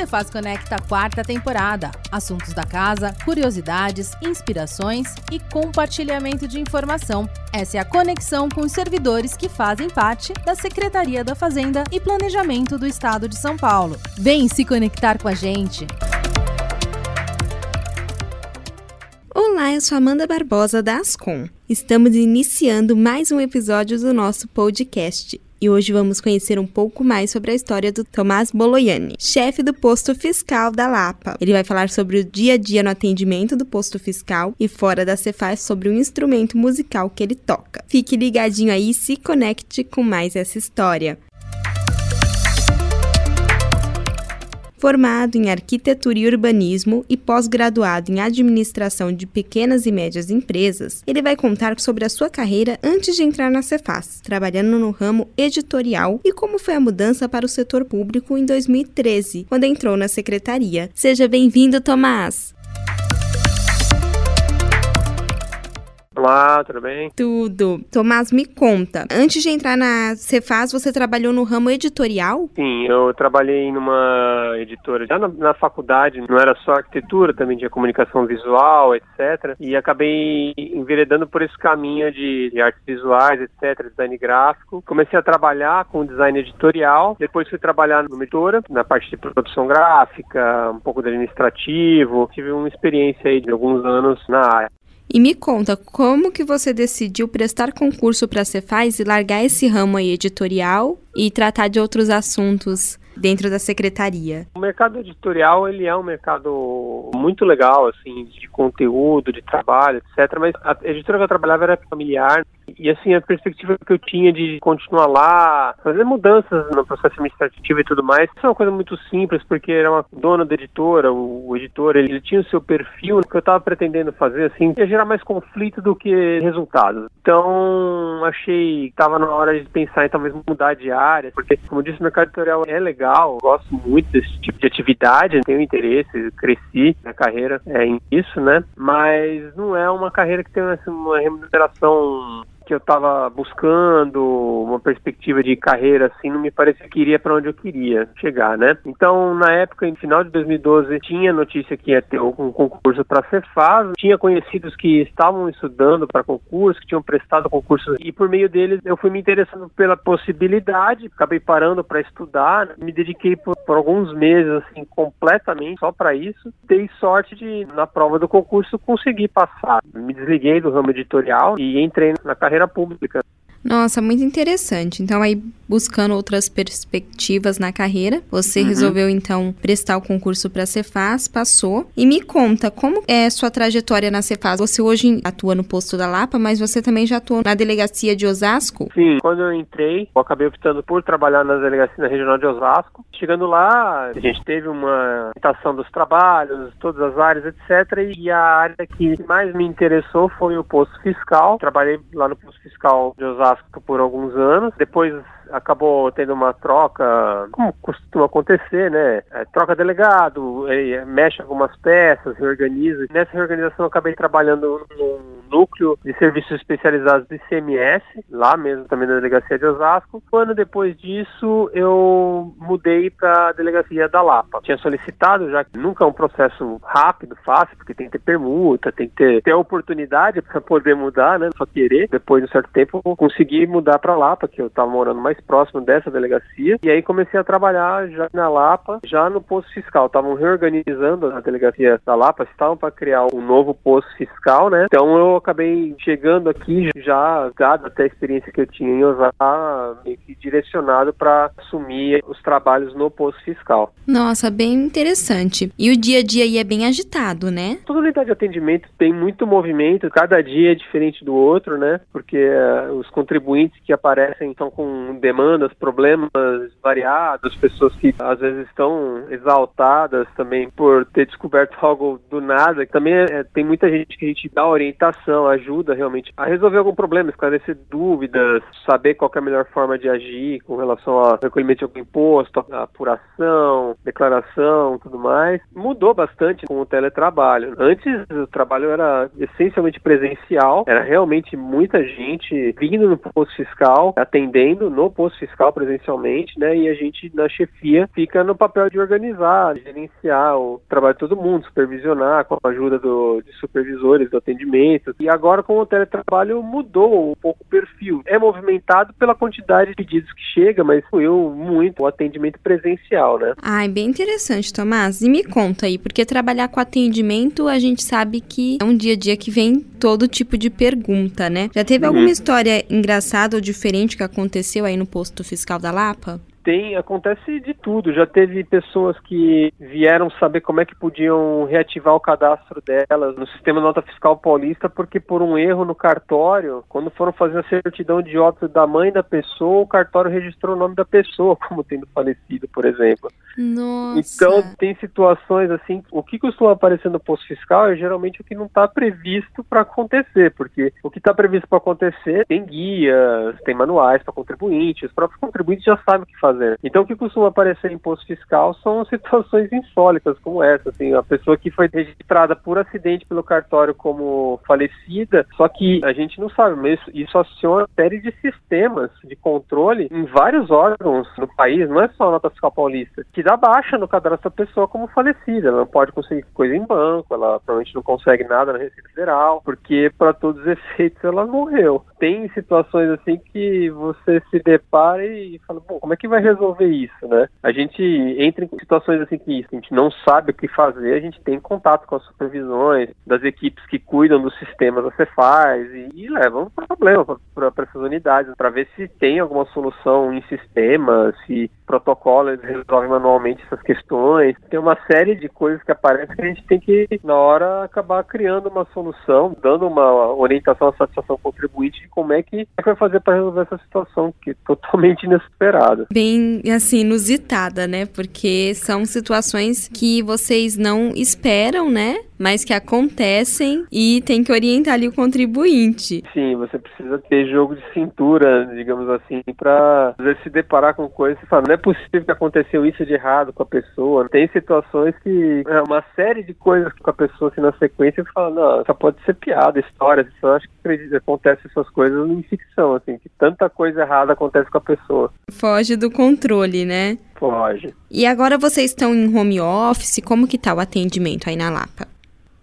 Cefaz Conecta quarta temporada. Assuntos da casa, curiosidades, inspirações e compartilhamento de informação. Essa é a conexão com os servidores que fazem parte da Secretaria da Fazenda e Planejamento do Estado de São Paulo. Vem se conectar com a gente. Olá, eu sou Amanda Barbosa da Ascom. Estamos iniciando mais um episódio do nosso podcast e hoje vamos conhecer um pouco mais sobre a história do Tomás Boloiani, chefe do posto fiscal da Lapa. Ele vai falar sobre o dia a dia no atendimento do posto fiscal e fora da Cefaz sobre o instrumento musical que ele toca. Fique ligadinho aí e se conecte com mais essa história. Formado em arquitetura e urbanismo e pós-graduado em administração de pequenas e médias empresas, ele vai contar sobre a sua carreira antes de entrar na Cefaz, trabalhando no ramo editorial e como foi a mudança para o setor público em 2013, quando entrou na secretaria. Seja bem-vindo, Tomás! Olá, tudo bem? Tudo. Tomás, me conta. Antes de entrar na Cefaz, você trabalhou no ramo editorial? Sim, eu trabalhei numa editora já na, na, faculdade, não era só arquitetura, também tinha comunicação visual, etc. E acabei enveredando por esse caminho de, de artes visuais, etc., design gráfico. Comecei a trabalhar com design editorial, depois fui trabalhar numa editora, na parte de produção gráfica, um pouco de administrativo. Tive uma experiência aí de alguns anos na área. E me conta, como que você decidiu prestar concurso para a Cefaz e largar esse ramo aí editorial e tratar de outros assuntos dentro da secretaria? O mercado editorial, ele é um mercado muito legal, assim, de conteúdo, de trabalho, etc. Mas a editora que eu trabalhava era familiar, e assim, a perspectiva que eu tinha de continuar lá, fazer mudanças no processo administrativo e tudo mais, isso é uma coisa muito simples, porque era uma dona da editora, o, o editor, ele, ele, tinha o seu perfil, o que eu estava pretendendo fazer, assim, ia gerar mais conflito do que resultados. Então, achei que estava na hora de pensar em talvez mudar de área, porque, como eu disse, o mercado editorial é legal, gosto muito desse tipo de atividade, tenho interesse, cresci na carreira é, em isso, né? Mas não é uma carreira que tem assim, uma remuneração que eu estava buscando, uma perspectiva de carreira assim, não me parecia que iria para onde eu queria chegar, né? Então, na época, em final de 2012, tinha notícia que ia ter um concurso para Cefaz, tinha conhecidos que estavam estudando para concurso, que tinham prestado concursos e por meio deles eu fui me interessando pela possibilidade, acabei parando para estudar, me dediquei por, por, alguns meses assim completamente só para isso. Dei sorte de na prova do concurso conseguir passar. Me desliguei do ramo editorial e entrei na carreira pública. Nossa, muito interessante. Então, aí, buscando outras perspectivas na carreira, você uhum. resolveu, então, prestar o concurso para a Cefaz, passou. E me conta, como é sua trajetória na Cefaz? Você hoje atua no posto da Lapa, mas você também já atuou na delegacia de Osasco? Sim, quando eu entrei, eu acabei optando por trabalhar na delegacia regional de Osasco. Chegando lá, a gente teve uma citação dos trabalhos, todas as áreas, etc. E a área que mais me interessou foi o posto fiscal. Trabalhei lá no posto fiscal de Osasco Vasco por alguns anos. Depois acabou tendo uma troca, como costuma acontecer, né? É, troca delegado, é, mexe algumas peças, reorganiza. Nessa reorganização eu acabei trabalhando num núcleo de serviços especializados do ICMS, lá mesmo também na delegacia de Osasco. Um ano depois disso eu mudei para a delegacia da Lapa. Tinha solicitado, já que nunca é um processo rápido, fácil, porque tem que ter permuta, tem que ter, ter oportunidade para poder mudar, né? Só querer. Depois de um certo tempo consegui mudar para Lapa, que eu estava morando mais próximo dessa delegacia. E aí comecei a trabalhar já na Lapa, já no posto fiscal. Estavam reorganizando a delegacia da Lapa, estavam para criar um novo posto fiscal, né? Então eu acabei chegando aqui já, dado até a experiência que eu tinha em Osasco, meio que direcionado para assumir os trabalhos no posto fiscal. Nossa, bem interessante. E o dia a dia aí é bem agitado, né? Toda unidade de atendimento tem muito movimento, cada dia é diferente do outro, né? Porque uh, os contribuintes que aparecem estão com demandas, problemas variados, pessoas que às vezes estão exaltadas também por ter descoberto algo do nada. Também é, tem muita gente que a gente dá orientação ajuda realmente a resolver algum problema, esclarecer dúvidas, saber qual é a melhor forma de agir com relação ao recolhimento de algum imposto, apuração, declaração, tudo mais. Mudou bastante com o teletrabalho. Antes o trabalho era essencialmente presencial, era realmente muita gente vindo no posto fiscal, atendendo no posto fiscal presencialmente, né? E a gente na chefia fica no papel de organizar, gerenciar o trabalho de todo mundo, supervisionar com a ajuda do, de supervisores do atendimento. E agora com o teletrabalho mudou um pouco o perfil. É movimentado pela quantidade de pedidos que chega, mas eu muito o atendimento presencial, né? É bem interessante, Tomás. E me conta aí, porque trabalhar com atendimento, a gente sabe que é um dia a dia que vem todo tipo de pergunta, né? Já teve uhum. alguma história engraçada ou diferente que aconteceu aí no posto fiscal da Lapa? Tem, acontece de tudo. Já teve pessoas que vieram saber como é que podiam reativar o cadastro delas no sistema nota fiscal paulista, porque por um erro no cartório, quando foram fazer a certidão de óbito da mãe da pessoa, o cartório registrou o nome da pessoa como tendo falecido, por exemplo. Nossa. Então tem situações assim, o que costuma aparecer no posto fiscal é geralmente o que não está previsto para acontecer, porque o que está previsto para acontecer tem guias, tem manuais para contribuintes, os próprios contribuintes já sabem o que fazer fazer. Então, o que costuma aparecer em imposto fiscal são situações insólitas como essa, assim, a pessoa que foi registrada por acidente pelo cartório como falecida, só que a gente não sabe, mas isso aciona uma série de sistemas de controle em vários órgãos no país, não é só a nota fiscal paulista, que dá baixa no cadastro da pessoa como falecida. Ela não pode conseguir coisa em banco, ela provavelmente não consegue nada na Receita Federal, porque para todos os efeitos ela morreu. Tem situações assim que você se depara e fala, bom, como é que vai resolver isso, né? A gente entra em situações assim que a gente não sabe o que fazer, a gente tem contato com as supervisões das equipes que cuidam dos sistemas da Cefaz e, e levam um problema para essas unidades, para ver se tem alguma solução em sistema, se protocolo eles resolvem manualmente essas questões. Tem uma série de coisas que aparecem que a gente tem que, na hora, acabar criando uma solução, dando uma orientação à satisfação contribuinte de como é que vai fazer para resolver essa situação, que é totalmente inesperada. Bem assim, inusitada, né? Porque são situações que vocês não esperam, né? Mas que acontecem e tem que orientar ali o contribuinte. Sim, você precisa ter jogo de cintura, digamos assim, para se deparar com coisas e falar, não é possível que aconteceu isso de errado com a pessoa. Tem situações que é uma série de coisas com a pessoa assim na sequência e fala, não, só pode ser piada, história. Eu acho que acontece essas coisas em ficção, assim, que tanta coisa errada acontece com a pessoa. Foge do controle, né? Pode. E agora vocês estão em home office, como que tá o atendimento aí na Lapa?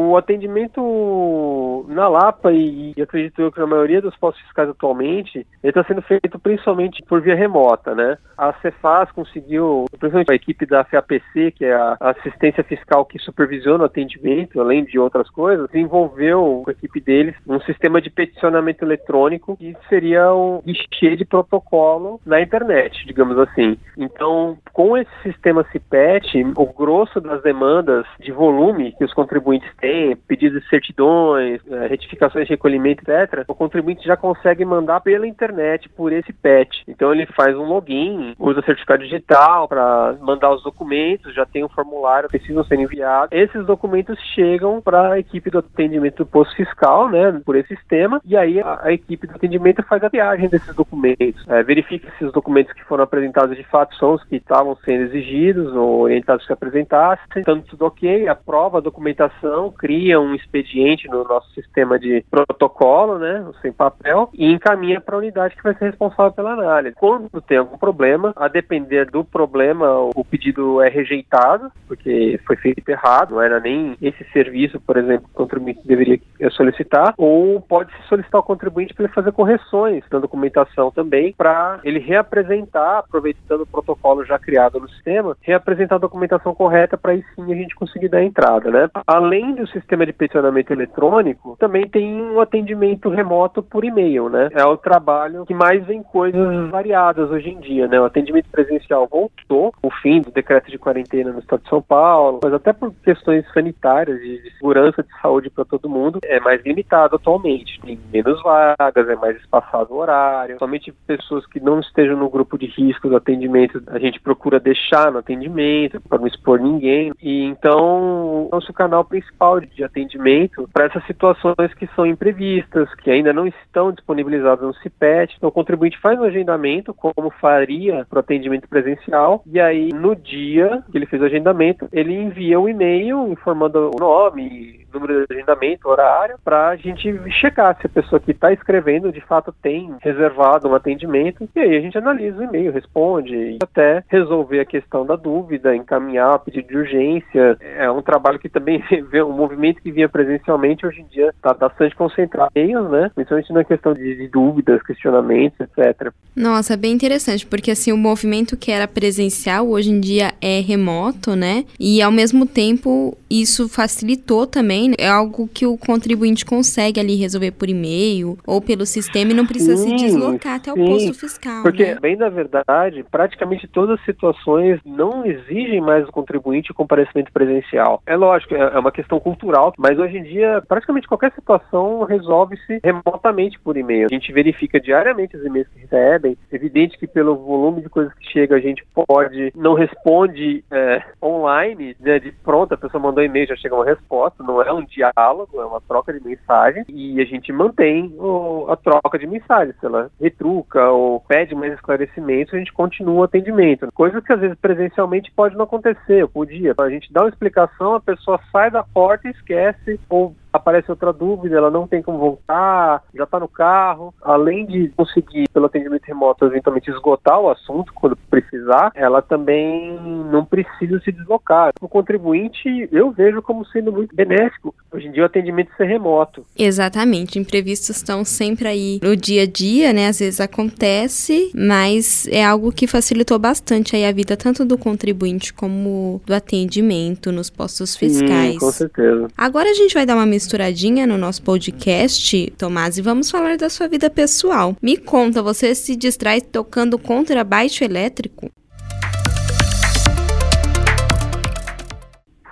O atendimento na Lapa e, e acredito eu que na maioria dos postos fiscais atualmente, ele está sendo feito principalmente por via remota, né? A Cefaz conseguiu, principalmente a equipe da FAPC, que é a assistência fiscal que supervisiona o atendimento, além de outras coisas, desenvolveu com a equipe deles um sistema de peticionamento eletrônico que seria um guichê de protocolo na internet, digamos assim. Então, com esse sistema CIPET, o grosso das demandas de volume que os contribuintes tem pedidos de certidões, é, retificações de recolhimento, etc., o contribuinte já consegue mandar pela internet por esse PET. Então ele faz um login, usa certificado digital para mandar os documentos, já tem um formulário, precisam ser enviados. Esses documentos chegam para a equipe do atendimento do posto fiscal, né, por esse sistema, e aí a, a equipe do atendimento faz a viagem desses documentos, é, verifica se os documentos que foram apresentados de fato são os que estavam sendo exigidos ou orientados que apresentassem, tanto tudo ok, aprova a documentação, cria um expediente no nosso sistema de protocolo, né, sem papel, e encaminha para a unidade que vai ser responsável pela análise. Quando tem algum problema, a depender do problema, o pedido é rejeitado, porque foi feito errado, não era nem esse serviço, por exemplo, que o contribuinte deveria solicitar, ou pode se solicitar ao contribuinte para ele fazer correções na documentação também, para ele reapresentar, aproveitando o protocolo já criado no sistema, reapresentar a documentação correta para aí sim a gente conseguir dar entrada, né? Além do sistema de peticionamento eletrônico, também tem um atendimento remoto por e-mail, né? É o trabalho que mais vem coisas variadas hoje em dia, né? Atendimento presencial voltou, o fim do decreto de quarentena no estado de São Paulo, mas até por questões sanitárias de, de segurança de saúde para todo mundo, é mais limitado atualmente. Tem menos vagas, é mais espaçado o horário. Somente pessoas que não estejam no grupo de risco do atendimento, a gente procura deixar no atendimento para não expor ninguém. E então, nosso canal principal de atendimento para essas situações que são imprevistas, que ainda não estão disponibilizadas no CIPET. Então, o contribuinte faz um agendamento, como faria para o atendimento presencial, e aí, no dia que ele fez o agendamento, ele envia um e-mail informando o nome, número de agendamento, horário, para a gente checar se a pessoa que está escrevendo de fato tem reservado um atendimento. E aí a gente analisa o e-mail, responde, até resolver a questão da dúvida, encaminhar pedido de urgência. É um trabalho que também vê um movimento que vinha presencialmente, hoje em dia está bastante concentrado em e-mails, né? Principalmente na questão de, de dúvidas, questionamentos, etc. Nossa, bem interessante, porque assim, o movimento que era presencial hoje em dia é remoto, né? E ao mesmo tempo isso facilitou também, né? é algo que o contribuinte consegue ali resolver por e-mail ou pelo sistema e não precisa sim, se deslocar até sim. o posto fiscal. Porque, né? bem na verdade, praticamente todas as situações não exigem mais o contribuinte comparecimento presencial. É lógico, é, é uma questão cultural, mas hoje em dia praticamente qualquer situação resolve-se remotamente por e-mail. A gente verifica diariamente os e-mails que recebem. É evidente que pelo volume de coisas que chega a gente pode não responde é, online, né, de pronto a pessoa mandou e-mail já chega uma resposta. Não é um diálogo, é uma troca de mensagem e a gente mantém o, a troca de mensagens. Se ela retruca ou pede mais esclarecimentos, a gente continua o atendimento. Coisa que às vezes presencialmente pode não acontecer, podia. A gente dá uma explicação, a pessoa sai da porta e esquece ou aparece outra dúvida, ela não tem como voltar, já está no carro. Além de conseguir, pelo atendimento remoto, eventualmente esgotar o assunto quando precisar, ela também não precisa se deslocar. O contribuinte, eu vejo como sendo muito benéfico. Hoje em dia, o atendimento ser remoto. Exatamente. Imprevistos estão sempre aí no dia a dia, né? Às vezes acontece, mas é algo que facilitou bastante aí a vida tanto do contribuinte como do atendimento nos postos fiscais. Sim, com certeza. Agora a gente vai dar uma misturadinha no nosso podcast, Tomás, e vamos falar da sua vida pessoal. Me conta, você se distrai tocando contrabaixo elétrico?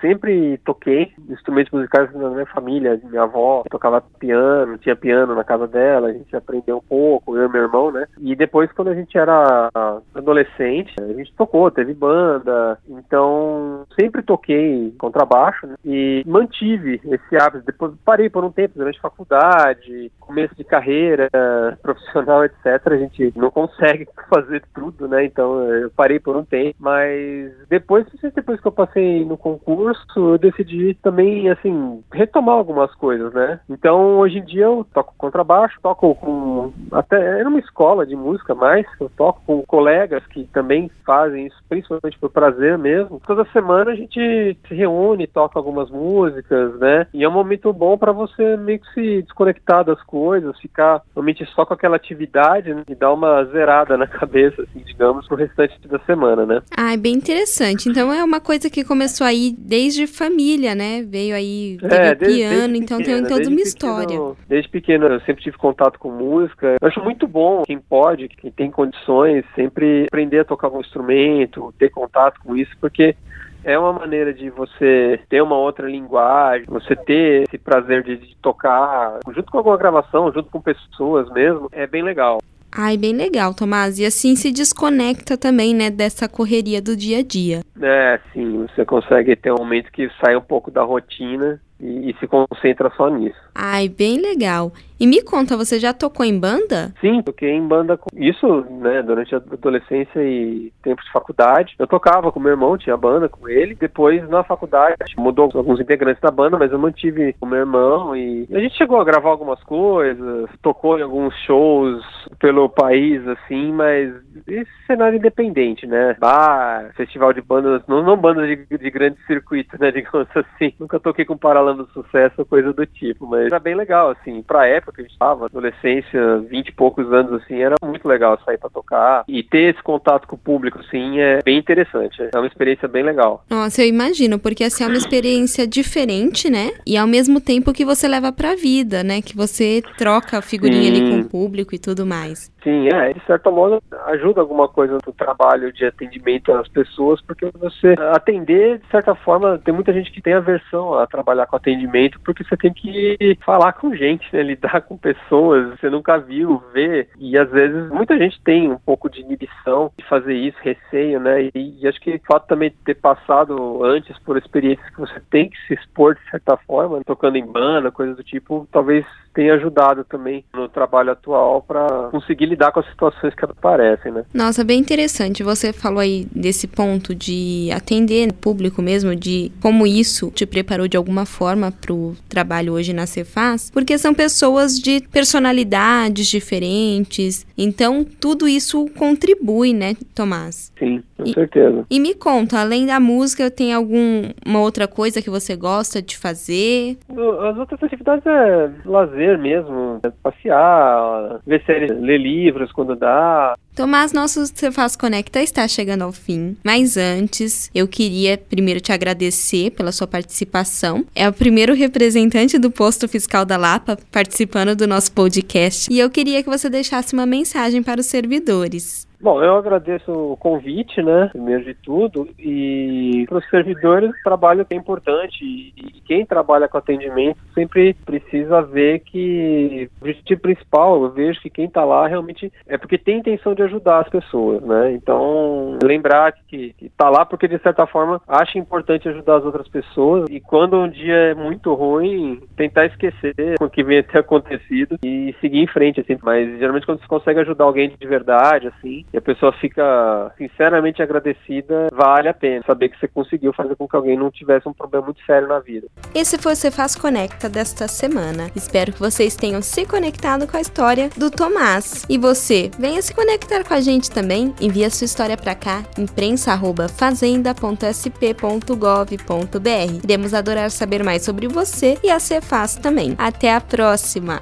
Sempre toquei instrumentos musicais na minha família. Minha avó tocava piano, tinha piano na casa dela, a gente aprendeu um pouco, eu e meu irmão, né? E depois, quando a gente era adolescente, a gente tocou, teve banda. Então, sempre toquei contrabaixo né? e mantive esse hábito. Depois parei por um tempo, durante faculdade, começo de carreira profissional, etc. A gente não consegue fazer tudo, né? Então, eu parei por um tempo. Mas depois, depois que eu passei no concurso, curso, eu decidi também, assim, retomar algumas coisas, né? Então, hoje em dia eu toco contrabaixo, toco com. Até era uma escola de música, mas eu toco com colegas que também fazem isso, principalmente por prazer mesmo. Toda semana a gente se reúne, toca algumas músicas, né? E é um momento bom para você meio que se desconectar das coisas, ficar realmente só com aquela atividade né? e dar uma zerada na cabeça, assim, digamos, pro restante da semana, né? Ah, é bem interessante. Então é uma coisa que começou aí desde desde família, né? Veio aí, é, desde, piano, desde então pequena, tem toda uma história. Pequeno, desde pequeno eu sempre tive contato com música. Eu acho muito bom quem pode, quem tem condições, sempre aprender a tocar um instrumento, ter contato com isso, porque é uma maneira de você ter uma outra linguagem, você ter esse prazer de, de, tocar junto com alguma gravação, junto com pessoas mesmo, é bem legal. Ai, bem legal, Tomás. E assim se desconecta também, né, dessa correria do dia a dia. É, sim, você consegue ter um momento que sai um pouco da rotina e, e se concentra só nisso. Ai, bem legal. E me conta, você já tocou em banda? Sim, toquei em banda. Com... Isso, né, durante a adolescência e tempos de faculdade. Eu tocava com meu irmão, tinha banda com ele. Depois, na faculdade, mudou alguns integrantes da banda, mas eu mantive o meu irmão e a gente chegou a gravar algumas coisas, tocou em alguns shows pelo país, assim, mas esse cenário independente, né? Bar, festival de bandas, não, não bandas de, de grande circuito, né, digamos assim. Nunca toquei com Paralama do Sucesso, coisa do tipo, mas era bem legal, assim, pra época que a gente estava, adolescência, vinte e poucos anos, assim, era muito legal sair para tocar. E ter esse contato com o público, assim, é bem interessante. É uma experiência bem legal. Nossa, eu imagino, porque assim, é uma experiência diferente, né? E ao mesmo tempo que você leva pra vida, né? Que você troca a figurinha Sim. ali com o público e tudo mais. Sim, é, de certo modo ajuda alguma coisa no trabalho de atendimento às pessoas, porque você atender, de certa forma, tem muita gente que tem aversão a trabalhar com atendimento, porque você tem que falar com gente, né? lidar com pessoas, você nunca viu, ver, e às vezes muita gente tem um pouco de inibição de fazer isso, receio, né? E, e acho que o fato também de ter passado antes por experiências que você tem que se expor de certa forma, tocando em banda, coisas do tipo, talvez tenha ajudado também no trabalho atual para conseguir lidar com as situações que aparecem, né? Nossa, bem interessante. Você falou aí desse ponto de atender público mesmo, de como isso te preparou de alguma forma para o trabalho hoje na Cefaz, porque são pessoas de personalidades diferentes, então tudo isso contribui, né, Tomás? Sim, com e, certeza. E me conta, além da música, tem alguma outra coisa que você gosta de fazer? As outras atividades é lazer mesmo, é passear, ver séries, ler livros quando dá. Tomás, nosso Cefaz Conecta está chegando ao fim, mas antes eu queria primeiro te agradecer pela sua participação. É o primeiro representante do posto fiscal da Lapa participando do nosso podcast e eu queria que você deixasse uma mensagem para os servidores. Bom, eu agradeço o convite, né, primeiro de tudo, e para os servidores o trabalho é importante e quem trabalha com atendimento sempre precisa ver que o objetivo principal, eu vejo que quem está lá realmente é porque tem intenção de ajudar as pessoas, né, então lembrar que está lá porque de certa forma acha importante ajudar as outras pessoas e quando um dia é muito ruim, tentar esquecer o que vem ter acontecido e seguir em frente, assim, mas geralmente quando você consegue ajudar alguém de verdade, assim, e a pessoa fica sinceramente agradecida, vale a pena saber que você conseguiu fazer com que alguém não tivesse um problema muito sério na vida. Esse foi o Cefaz Conecta desta semana. Espero que vocês tenham se conectado com a história do Tomás. E você, venha se conectar com a gente também. Envie a sua história para cá, imprensa@fazenda.sp.gov.br. Iremos adorar saber mais sobre você e a Cefaz também. Até a próxima!